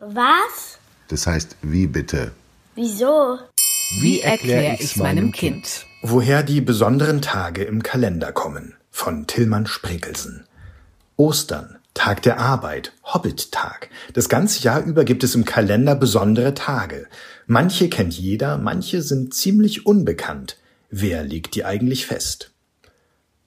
Was? Das heißt, wie bitte? Wieso? Wie erkläre ich's meinem Kind? Woher die besonderen Tage im Kalender kommen. Von Tillmann Sprekelsen. Ostern, Tag der Arbeit, Hobbit-Tag. Das ganze Jahr über gibt es im Kalender besondere Tage. Manche kennt jeder, manche sind ziemlich unbekannt. Wer legt die eigentlich fest?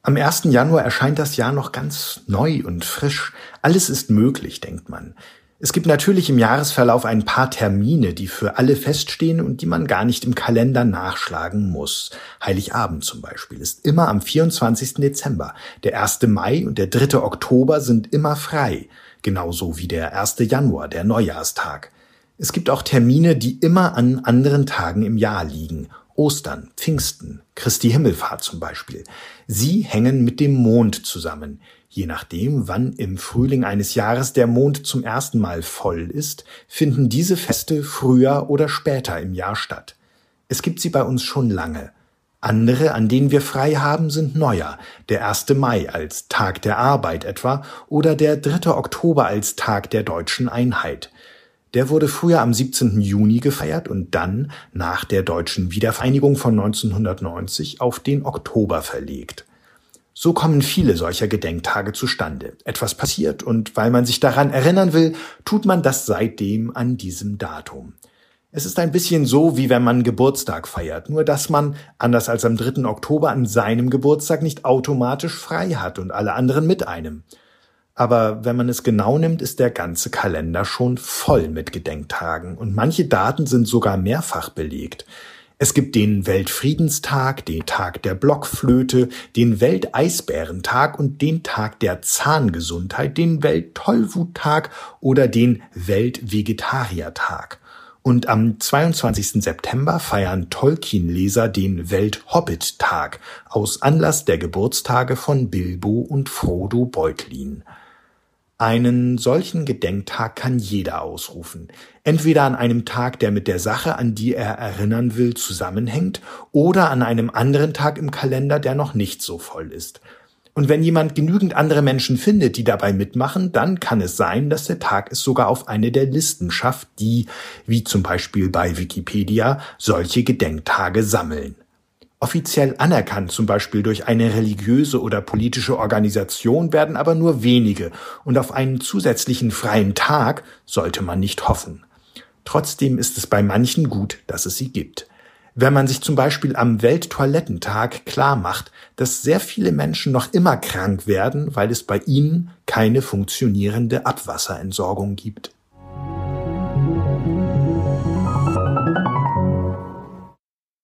Am 1. Januar erscheint das Jahr noch ganz neu und frisch. Alles ist möglich, denkt man. Es gibt natürlich im Jahresverlauf ein paar Termine, die für alle feststehen und die man gar nicht im Kalender nachschlagen muss. Heiligabend zum Beispiel ist immer am 24. Dezember. Der 1. Mai und der 3. Oktober sind immer frei. Genauso wie der 1. Januar, der Neujahrstag. Es gibt auch Termine, die immer an anderen Tagen im Jahr liegen. Ostern, Pfingsten, Christi Himmelfahrt zum Beispiel. Sie hängen mit dem Mond zusammen. Je nachdem, wann im Frühling eines Jahres der Mond zum ersten Mal voll ist, finden diese Feste früher oder später im Jahr statt. Es gibt sie bei uns schon lange. Andere, an denen wir frei haben, sind neuer, der 1. Mai als Tag der Arbeit etwa oder der 3. Oktober als Tag der deutschen Einheit. Der wurde früher am 17. Juni gefeiert und dann, nach der deutschen Wiedervereinigung von 1990, auf den Oktober verlegt. So kommen viele solcher Gedenktage zustande. Etwas passiert und weil man sich daran erinnern will, tut man das seitdem an diesem Datum. Es ist ein bisschen so, wie wenn man Geburtstag feiert, nur dass man, anders als am 3. Oktober, an seinem Geburtstag nicht automatisch frei hat und alle anderen mit einem. Aber wenn man es genau nimmt, ist der ganze Kalender schon voll mit Gedenktagen und manche Daten sind sogar mehrfach belegt. Es gibt den Weltfriedenstag, den Tag der Blockflöte, den Welteisbärentag und den Tag der Zahngesundheit, den Welttollwuttag oder den Weltvegetariertag. Und am 22. September feiern Tolkien-Leser den Welthobbit-Tag aus Anlass der Geburtstage von Bilbo und Frodo Beutlin. Einen solchen Gedenktag kann jeder ausrufen, entweder an einem Tag, der mit der Sache, an die er erinnern will, zusammenhängt, oder an einem anderen Tag im Kalender, der noch nicht so voll ist. Und wenn jemand genügend andere Menschen findet, die dabei mitmachen, dann kann es sein, dass der Tag es sogar auf eine der Listen schafft, die, wie zum Beispiel bei Wikipedia, solche Gedenktage sammeln. Offiziell anerkannt, zum Beispiel durch eine religiöse oder politische Organisation, werden aber nur wenige, und auf einen zusätzlichen freien Tag sollte man nicht hoffen. Trotzdem ist es bei manchen gut, dass es sie gibt. Wenn man sich zum Beispiel am Welttoilettentag klar macht, dass sehr viele Menschen noch immer krank werden, weil es bei ihnen keine funktionierende Abwasserentsorgung gibt.